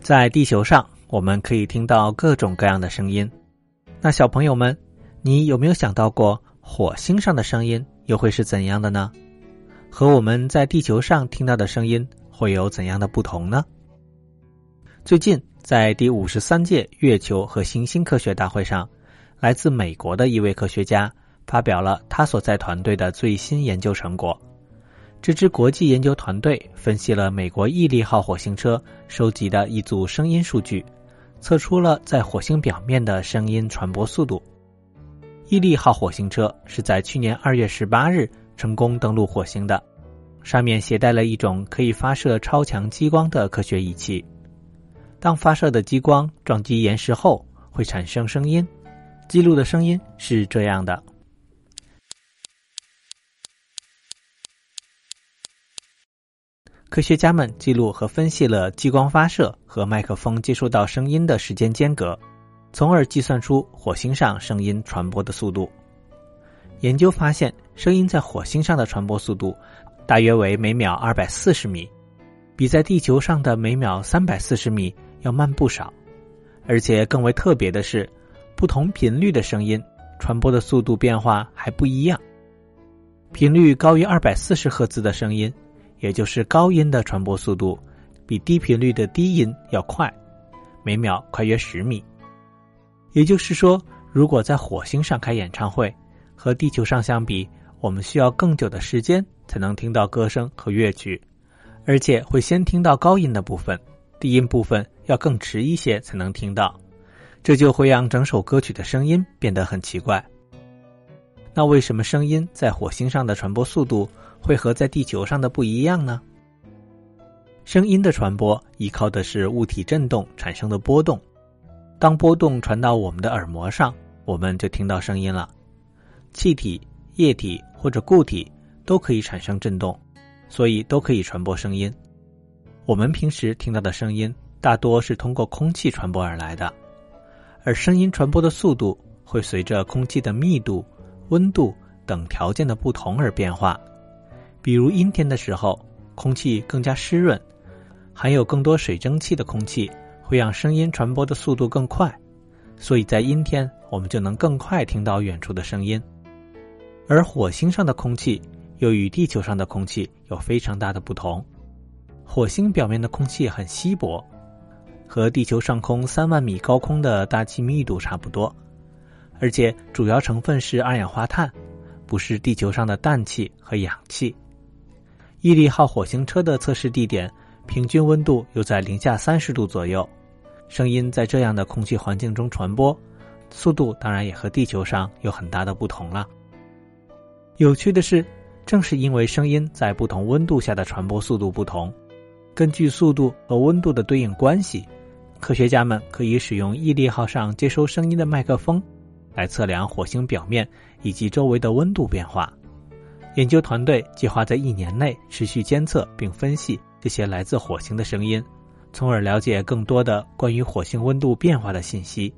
在地球上，我们可以听到各种各样的声音。那小朋友们，你有没有想到过火星上的声音又会是怎样的呢？和我们在地球上听到的声音会有怎样的不同呢？最近，在第五十三届月球和行星科学大会上，来自美国的一位科学家发表了他所在团队的最新研究成果。这支国际研究团队分析了美国毅力号火星车收集的一组声音数据，测出了在火星表面的声音传播速度。毅力号火星车是在去年二月十八日成功登陆火星的，上面携带了一种可以发射超强激光的科学仪器。当发射的激光撞击岩石后，会产生声音。记录的声音是这样的：科学家们记录和分析了激光发射和麦克风接收到声音的时间间隔，从而计算出火星上声音传播的速度。研究发现，声音在火星上的传播速度大约为每秒二百四十米，比在地球上的每秒三百四十米。要慢不少，而且更为特别的是，不同频率的声音传播的速度变化还不一样。频率高于二百四十赫兹的声音，也就是高音的传播速度，比低频率的低音要快，每秒快约十米。也就是说，如果在火星上开演唱会，和地球上相比，我们需要更久的时间才能听到歌声和乐曲，而且会先听到高音的部分。低音部分要更迟一些才能听到，这就会让整首歌曲的声音变得很奇怪。那为什么声音在火星上的传播速度会和在地球上的不一样呢？声音的传播依靠的是物体振动产生的波动，当波动传到我们的耳膜上，我们就听到声音了。气体、液体或者固体都可以产生振动，所以都可以传播声音。我们平时听到的声音大多是通过空气传播而来的，而声音传播的速度会随着空气的密度、温度等条件的不同而变化。比如阴天的时候，空气更加湿润，含有更多水蒸气的空气会让声音传播的速度更快，所以在阴天我们就能更快听到远处的声音。而火星上的空气又与地球上的空气有非常大的不同。火星表面的空气很稀薄，和地球上空三万米高空的大气密度差不多，而且主要成分是二氧化碳，不是地球上的氮气和氧气。毅力号火星车的测试地点平均温度又在零下三十度左右，声音在这样的空气环境中传播，速度当然也和地球上有很大的不同了。有趣的是，正是因为声音在不同温度下的传播速度不同。根据速度和温度的对应关系，科学家们可以使用毅力号上接收声音的麦克风，来测量火星表面以及周围的温度变化。研究团队计划在一年内持续监测并分析这些来自火星的声音，从而了解更多的关于火星温度变化的信息。